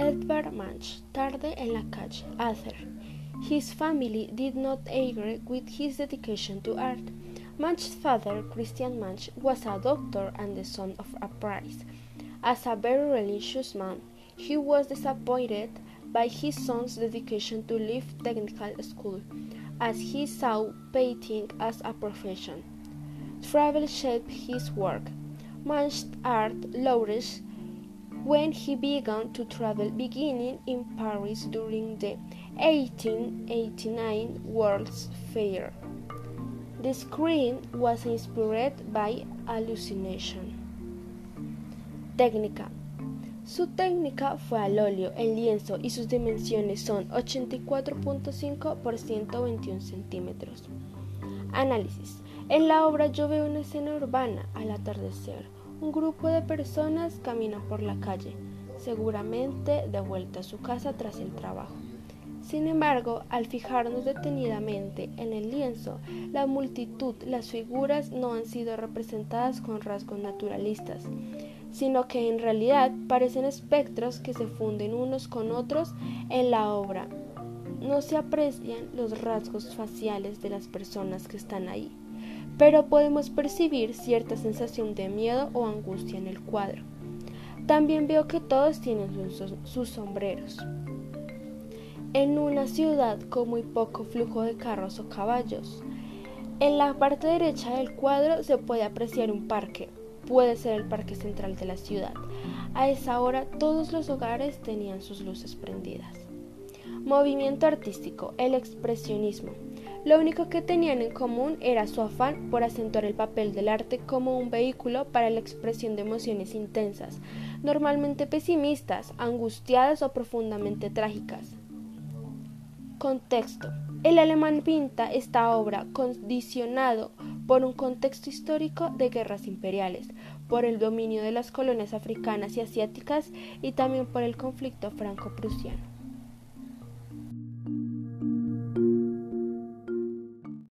Edvard Munch, tarde en la calle, Arthur. His family did not agree with his dedication to art. Munch's father, Christian Munch, was a doctor and the son of a priest. As a very religious man, he was disappointed by his son's dedication to leave technical school, as he saw painting as a profession. Travel shaped his work. Munch's art flourished when he began to travel, beginning in Paris during the 1889 World's Fair. The screen was inspired by hallucination. Técnica. Su técnica fue al óleo, en lienzo y sus dimensiones son 84.5 por 121 centímetros. Análisis. En la obra yo veo una escena urbana al atardecer un grupo de personas camina por la calle, seguramente de vuelta a su casa tras el trabajo. Sin embargo, al fijarnos detenidamente en el lienzo, la multitud, las figuras no han sido representadas con rasgos naturalistas, sino que en realidad parecen espectros que se funden unos con otros en la obra. No se aprecian los rasgos faciales de las personas que están ahí pero podemos percibir cierta sensación de miedo o angustia en el cuadro. También veo que todos tienen sus, sombreros. En una ciudad con muy poco flujo de carros o caballos, en la parte derecha del cuadro se puede apreciar un parque, puede ser el parque central de la ciudad. A esa hora todos los hogares tenían sus luces prendidas. Movimiento artístico, el expresionismo. Lo único que tenían en común era su afán por acentuar el papel del arte como un vehículo para la expresión de emociones intensas, normalmente pesimistas, angustiadas o profundamente trágicas. Contexto. El alemán pinta esta obra condicionado por un contexto histórico de guerras imperiales, por el dominio de las colonias africanas y asiáticas y también por el conflicto franco-prusiano.